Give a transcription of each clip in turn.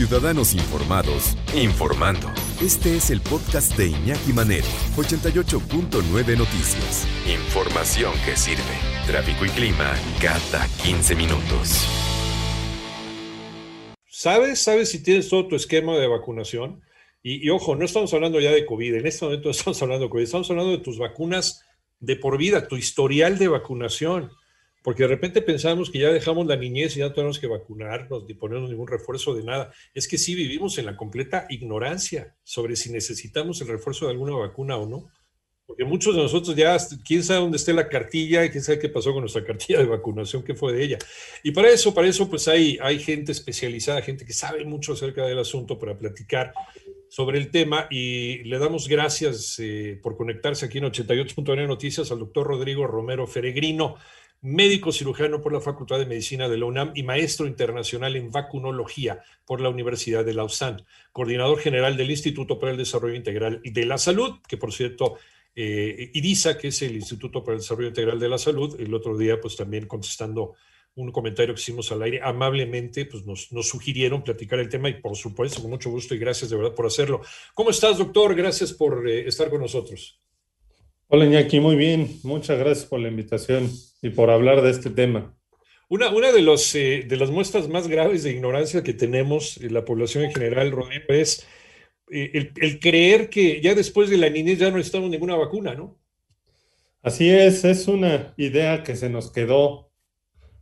Ciudadanos Informados, informando. Este es el podcast de Iñaki Manero, 88.9 Noticias. Información que sirve. Tráfico y clima cada 15 minutos. ¿Sabes? ¿Sabes si tienes todo tu esquema de vacunación? Y, y, ojo, no estamos hablando ya de COVID, en este momento estamos hablando de COVID, estamos hablando de tus vacunas de por vida, tu historial de vacunación porque de repente pensamos que ya dejamos la niñez y ya tenemos que vacunarnos ni ponernos ningún refuerzo de nada. Es que sí vivimos en la completa ignorancia sobre si necesitamos el refuerzo de alguna vacuna o no. Porque muchos de nosotros ya, quién sabe dónde esté la cartilla y quién sabe qué pasó con nuestra cartilla de vacunación, qué fue de ella. Y para eso, para eso, pues hay, hay gente especializada, gente que sabe mucho acerca del asunto para platicar sobre el tema y le damos gracias eh, por conectarse aquí en 88.9 Noticias al doctor Rodrigo Romero Feregrino médico cirujano por la Facultad de Medicina de la UNAM y maestro internacional en vacunología por la Universidad de Lausanne, coordinador general del Instituto para el Desarrollo Integral de la Salud, que por cierto, eh, IDISA, que es el Instituto para el Desarrollo Integral de la Salud, el otro día pues también contestando un comentario que hicimos al aire, amablemente pues nos, nos sugirieron platicar el tema y por supuesto con mucho gusto y gracias de verdad por hacerlo. ¿Cómo estás, doctor? Gracias por eh, estar con nosotros. Hola Iñaki, muy bien. Muchas gracias por la invitación y por hablar de este tema. Una, una de, los, eh, de las muestras más graves de ignorancia que tenemos en la población en general, Rodrigo, es eh, el, creer que ya después de la niñez ya no necesitamos ninguna vacuna, ¿no? Así es, es una idea que se nos quedó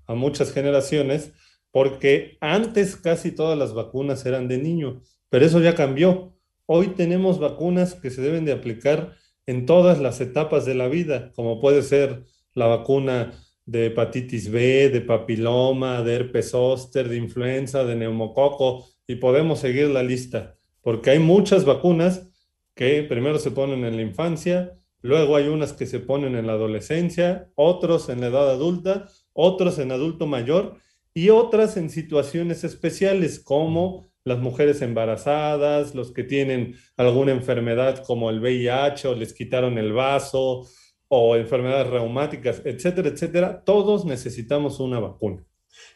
a muchas generaciones, porque antes casi todas las vacunas eran de niño, pero eso ya cambió. Hoy tenemos vacunas que se deben de aplicar en todas las etapas de la vida, como puede ser la vacuna de hepatitis B, de papiloma, de herpes zóster, de influenza, de neumococo, y podemos seguir la lista, porque hay muchas vacunas que primero se ponen en la infancia, luego hay unas que se ponen en la adolescencia, otros en la edad adulta, otros en adulto mayor y otras en situaciones especiales como las mujeres embarazadas, los que tienen alguna enfermedad como el VIH o les quitaron el vaso o enfermedades reumáticas, etcétera, etcétera, todos necesitamos una vacuna.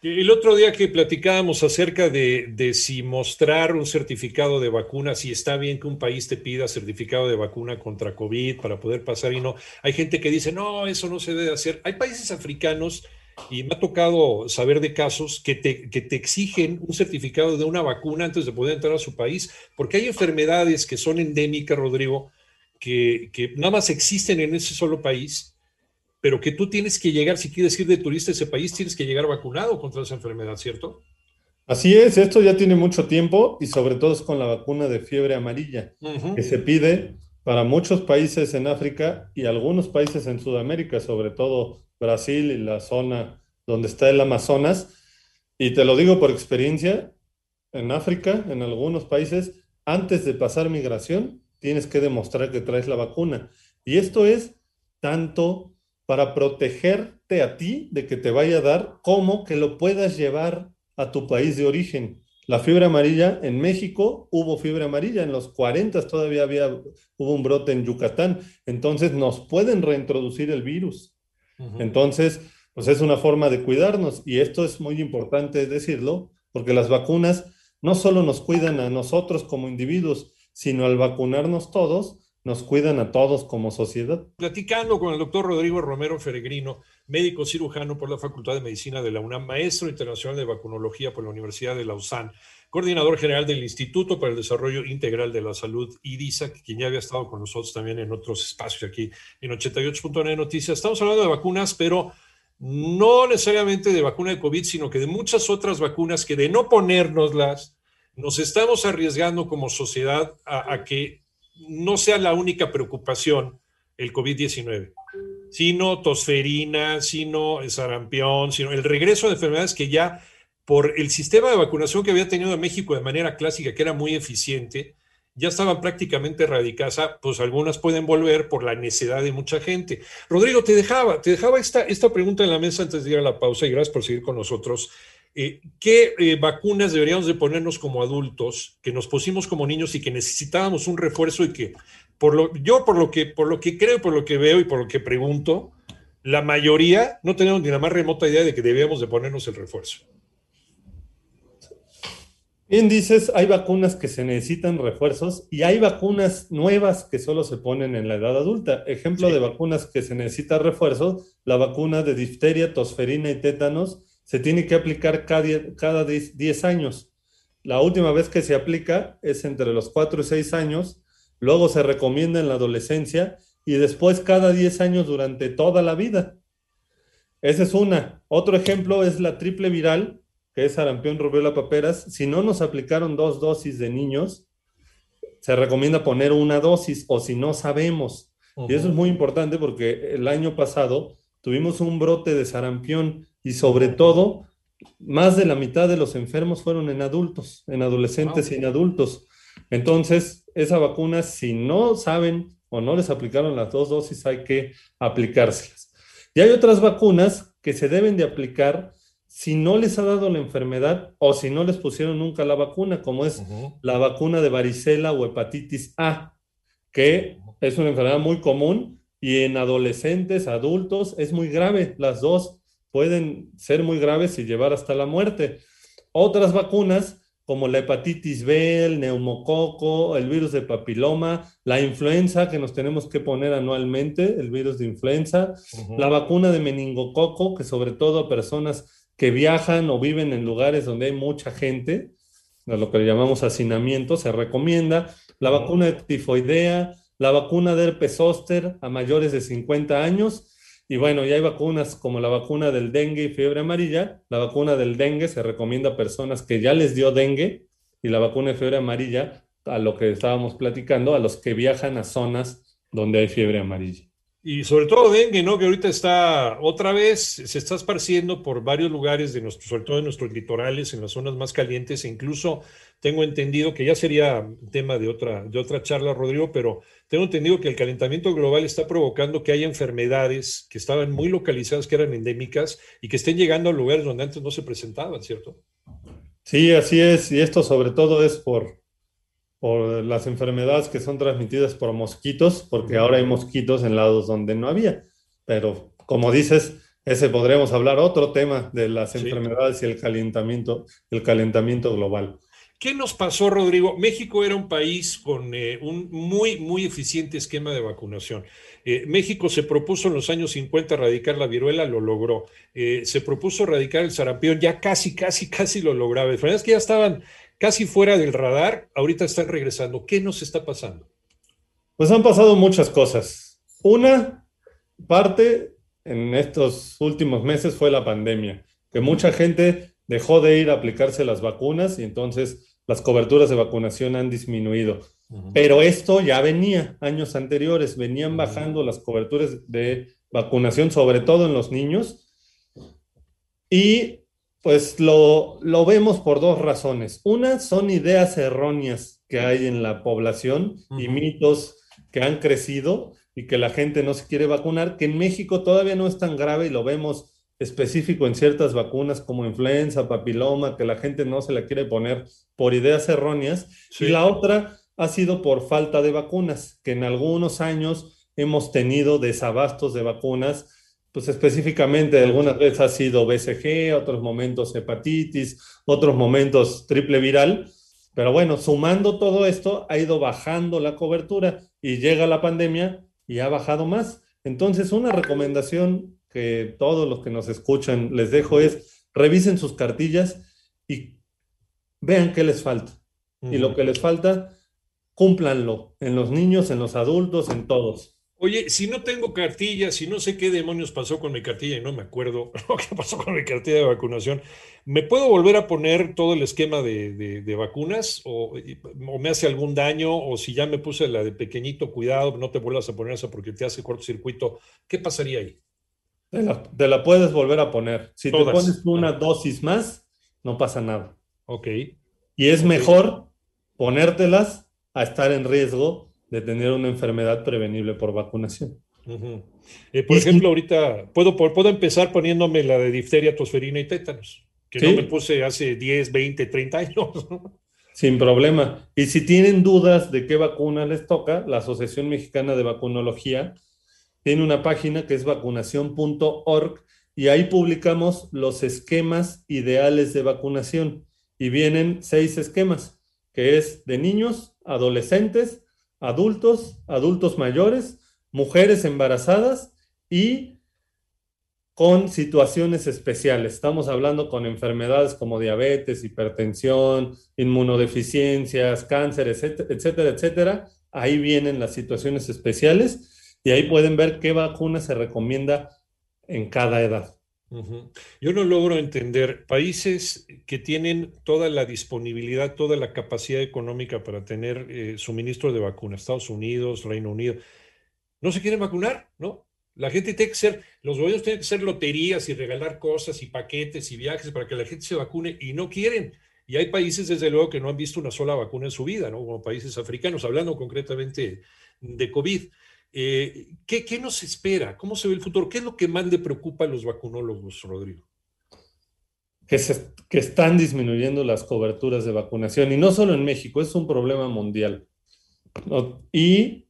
El otro día que platicábamos acerca de, de, si mostrar un certificado de vacuna, si está bien que un país te pida certificado de vacuna contra COVID para poder pasar y no, hay gente que dice, no, eso no se debe hacer. Hay países africanos y me ha tocado saber de casos que te, que te exigen un certificado de una vacuna antes de poder entrar a su país, porque hay enfermedades que son endémicas, Rodrigo, que, que nada más existen en ese solo país, pero que tú tienes que llegar, si quieres ir de turista a ese país, tienes que llegar vacunado contra esa enfermedad, ¿cierto? Así es, esto ya tiene mucho tiempo y sobre todo es con la vacuna de fiebre amarilla, que se pide para muchos países en África y algunos países en Sudamérica, sobre todo Brasil y la zona donde está el Amazonas. Y te lo digo por experiencia, en África, en algunos países, antes de pasar migración, tienes que demostrar que traes la vacuna. Y esto es tanto para protegerte a ti de que te vaya a dar, como que lo puedas llevar a tu país de origen. La fiebre amarilla en México, hubo fiebre amarilla, en los 40 todavía había, hubo un brote en Yucatán, entonces nos pueden reintroducir el virus. Entonces, pues es una forma de cuidarnos y esto es muy importante decirlo porque las vacunas no solo nos cuidan a nosotros como individuos, sino al vacunarnos todos, nos cuidan a todos como sociedad. Platicando con el doctor Rodrigo Romero Feregrino, médico cirujano por la Facultad de Medicina de la UNAM, maestro internacional de vacunología por la Universidad de Lausanne, coordinador general del Instituto para el Desarrollo Integral de la Salud, IDISA, quien ya había estado con nosotros también en otros espacios aquí en 88.9 Noticias. Estamos hablando de vacunas, pero no necesariamente de vacuna de COVID, sino que de muchas otras vacunas que de no ponérnoslas, nos estamos arriesgando como sociedad a, que no sea la única preocupación el COVID-19, sino tosferina, sino sarampión, sino el regreso de enfermedades que ya por el sistema de vacunación que había tenido México de manera clásica, que era muy eficiente, ya estaban prácticamente erradicadas, pues algunas pueden volver por la necedad de mucha gente. Rodrigo, te dejaba, te dejaba esta, esta pregunta en la mesa antes de ir a la pausa y gracias por seguir con nosotros. Eh, ¿Qué eh, vacunas deberíamos de ponernos como adultos que nos pusimos como niños y que necesitábamos un refuerzo y que, por lo, yo por lo que, por lo que creo, por lo que veo y por lo que pregunto, la mayoría no tenemos ni la más remota idea de que debíamos de ponernos el refuerzo? Bien dices, hay vacunas que se necesitan refuerzos y hay vacunas nuevas que solo se ponen en la edad adulta. Ejemplo de vacunas que se necesita refuerzo, la vacuna de difteria, tosferina y tétanos se tiene que aplicar cada, cada 10 años. La última vez que se aplica es entre los 4 y 6 años, luego se recomienda en la adolescencia y después cada 10 años durante toda la vida. Esa es una. Otro ejemplo es la triple viral, que es sarampión, rubiola, paperas, si no nos aplicaron dos dosis de niños, se recomienda poner una dosis o si no sabemos. Y eso es muy importante porque el año pasado tuvimos un brote de sarampión y sobre todo más de la mitad de los enfermos fueron en adultos, en adolescentes y en adultos. Entonces, esa vacuna, si no saben o no les aplicaron las dos dosis, hay que aplicárselas. Y hay otras vacunas que se deben de aplicar si no les ha dado la enfermedad o si no les pusieron nunca la vacuna, como es la vacuna de varicela o hepatitis A, que es una enfermedad muy común y en adolescentes, adultos, es muy grave. Las dos pueden ser muy graves y llevar hasta la muerte. Otras vacunas, como la hepatitis B, el neumococo, el virus de papiloma, la influenza que nos tenemos que poner anualmente, el virus de influenza, la vacuna de meningococo, que sobre todo a personas que viajan o viven en lugares donde hay mucha gente, lo que le llamamos hacinamiento, se recomienda la vacuna de tifoidea, la vacuna de herpes zóster a mayores de 50 años. Y bueno, ya hay vacunas como la vacuna del dengue y fiebre amarilla. La vacuna del dengue se recomienda a personas que ya les dio dengue y la vacuna de fiebre amarilla a lo que estábamos platicando, a los que viajan a zonas donde hay fiebre amarilla. Y sobre todo dengue, ¿no? Que ahorita está otra vez, se está esparciendo por varios lugares de nuestro, sobre todo en nuestros litorales, en las zonas más calientes, e incluso tengo entendido que ya sería tema de otra, de otra charla, Rodrigo, pero tengo entendido que el calentamiento global está provocando que haya enfermedades que estaban muy localizadas, que eran endémicas, y que estén llegando a lugares donde antes no se presentaban, ¿cierto? Sí, así es, y esto sobre todo es por, por las enfermedades que son transmitidas por mosquitos, porque ahora hay mosquitos en lados donde no había. Pero como dices, ese podríamos hablar otro tema de las enfermedades y el calentamiento, el calentamiento global. ¿Qué nos pasó, Rodrigo? México era un país con eh, un muy, muy eficiente esquema de vacunación. Eh, México se propuso en los años 50 erradicar la viruela, lo logró. Eh, se propuso erradicar el sarampión, ya casi, casi, casi lo lograba. Es que ya estaban casi fuera del radar, ahorita están regresando. ¿Qué nos está pasando? Pues han pasado muchas cosas. Una parte en estos últimos meses fue la pandemia, que mucha gente dejó de ir a aplicarse las vacunas y entonces las coberturas de vacunación han disminuido. Pero esto ya venía años anteriores, venían bajando las coberturas de vacunación, sobre todo en los niños. Y pues lo, vemos por dos razones. Una son ideas erróneas que hay en la población y mitos que han crecido y que la gente no se quiere vacunar, que en México todavía no es tan grave y lo vemos específico en ciertas vacunas como influenza, papiloma, que la gente no se la quiere poner por ideas erróneas. Y la otra ha sido por falta de vacunas, que en algunos años hemos tenido desabastos de vacunas pues específicamente algunas veces ha sido BCG, otros momentos hepatitis, otros momentos triple viral, pero bueno, sumando todo esto, ha ido bajando la cobertura y llega la pandemia y ha bajado más. Entonces, una recomendación que todos los que nos escuchan les dejo es revisen sus cartillas y vean qué les falta. Y lo que les falta, cúmplanlo en los niños, en los adultos, en todos. Oye, si no tengo cartilla, si no sé qué demonios pasó con mi cartilla y no me acuerdo lo que pasó con mi cartilla de vacunación, ¿me puedo volver a poner todo el esquema de, vacunas o, me hace algún daño? O si ya me puse la de pequeñito, cuidado, no te vuelvas a poner esa porque te hace cortocircuito. ¿Qué pasaría ahí? Te la, puedes volver a poner. Si te pones una dosis más, no pasa nada. Ok. Y es mejor ponértelas a estar en riesgo de tener una enfermedad prevenible por vacunación. Eh, por ejemplo, ahorita puedo, puedo empezar poniéndome la de difteria, tosferina y tétanos, que no me puse hace 10, 20, 30 años. Sin problema. Y si tienen dudas de qué vacuna les toca, la Asociación Mexicana de Vacunología tiene una página que es vacunación.org y ahí publicamos los esquemas ideales de vacunación. y vienen seis esquemas, que es de niños, adolescentes, adultos, adultos mayores, mujeres embarazadas y con situaciones especiales. Estamos hablando con enfermedades como diabetes, hipertensión, inmunodeficiencias, cáncer, etcétera, etcétera. Ahí vienen las situaciones especiales y ahí pueden ver qué vacuna se recomienda en cada edad. Yo no logro entender países que tienen toda la disponibilidad, toda la capacidad económica para tener eh, suministro de vacunas, Estados Unidos, Reino Unido, no se quieren vacunar, ¿no? La gente tiene que ser, los gobiernos tienen que ser loterías y regalar cosas y paquetes y viajes para que la gente se vacune y no quieren. Y hay países, desde luego, que no han visto una sola vacuna en su vida, ¿no? Como países africanos, hablando concretamente de COVID. Eh, ¿qué, ¿qué, nos espera? ¿Cómo se ve el futuro? ¿Qué es lo que más le preocupa a los vacunólogos, Rodrigo? Que, se, que están disminuyendo las coberturas de vacunación y no solo en México, es un problema mundial. Y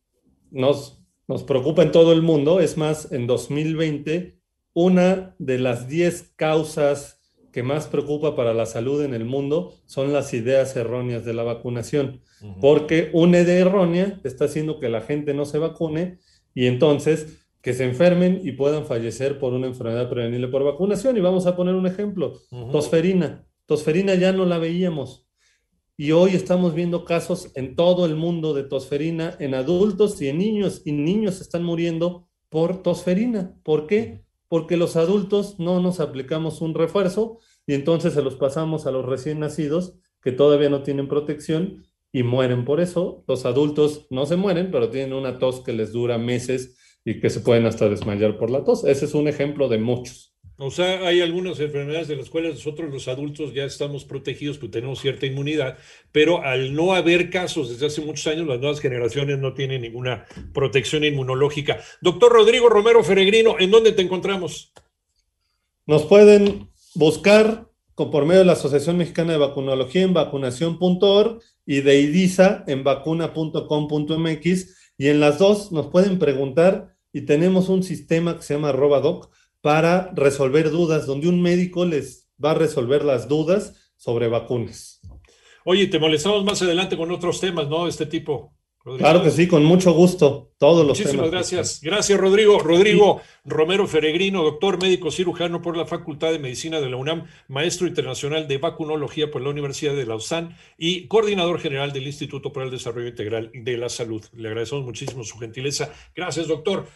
nos nos preocupa en todo el mundo. Es más, en 2020, una de las 10 causas que más preocupa para la salud en el mundo son las ideas erróneas de la vacunación, porque una idea errónea está haciendo que la gente no se vacune y entonces que se enfermen y puedan fallecer por una enfermedad prevenible por vacunación. Y vamos a poner un ejemplo, tosferina. Tosferina ya no la veíamos. Y hoy estamos viendo casos en todo el mundo de tosferina en adultos y en niños, y niños están muriendo por tosferina. ¿Por qué? Porque los adultos no nos aplicamos un refuerzo y entonces se los pasamos a los recién nacidos que todavía no tienen protección y mueren por eso. Los adultos no se mueren, pero tienen una tos que les dura meses y que se pueden hasta desmayar por la tos. Ese es un ejemplo de muchos. O sea, hay algunas enfermedades de las cuales nosotros los adultos ya estamos protegidos porque tenemos cierta inmunidad, pero al no haber casos desde hace muchos años, las nuevas generaciones no tienen ninguna protección inmunológica. Doctor Rodrigo Romero Feregrino, ¿en dónde te encontramos? Nos pueden buscar por medio de la Asociación Mexicana de Vacunología en vacunación.org y de IDISA en vacuna.com.mx y en las dos nos pueden preguntar y tenemos un sistema que se llama Robadoc para resolver dudas, donde un médico les va a resolver las dudas sobre vacunas. Oye, te molestamos más adelante con otros temas, ¿no? Este tipo. Claro que sí, con mucho gusto. Todos los Muchísimas gracias. Gracias, Rodrigo. Rodrigo Romero Feregrino, doctor médico cirujano por la Facultad de Medicina de la UNAM, maestro internacional de vacunología por la Universidad de Lausanne y coordinador general del Instituto para el Desarrollo Integral de la Salud. Le agradecemos muchísimo su gentileza. Gracias, doctor.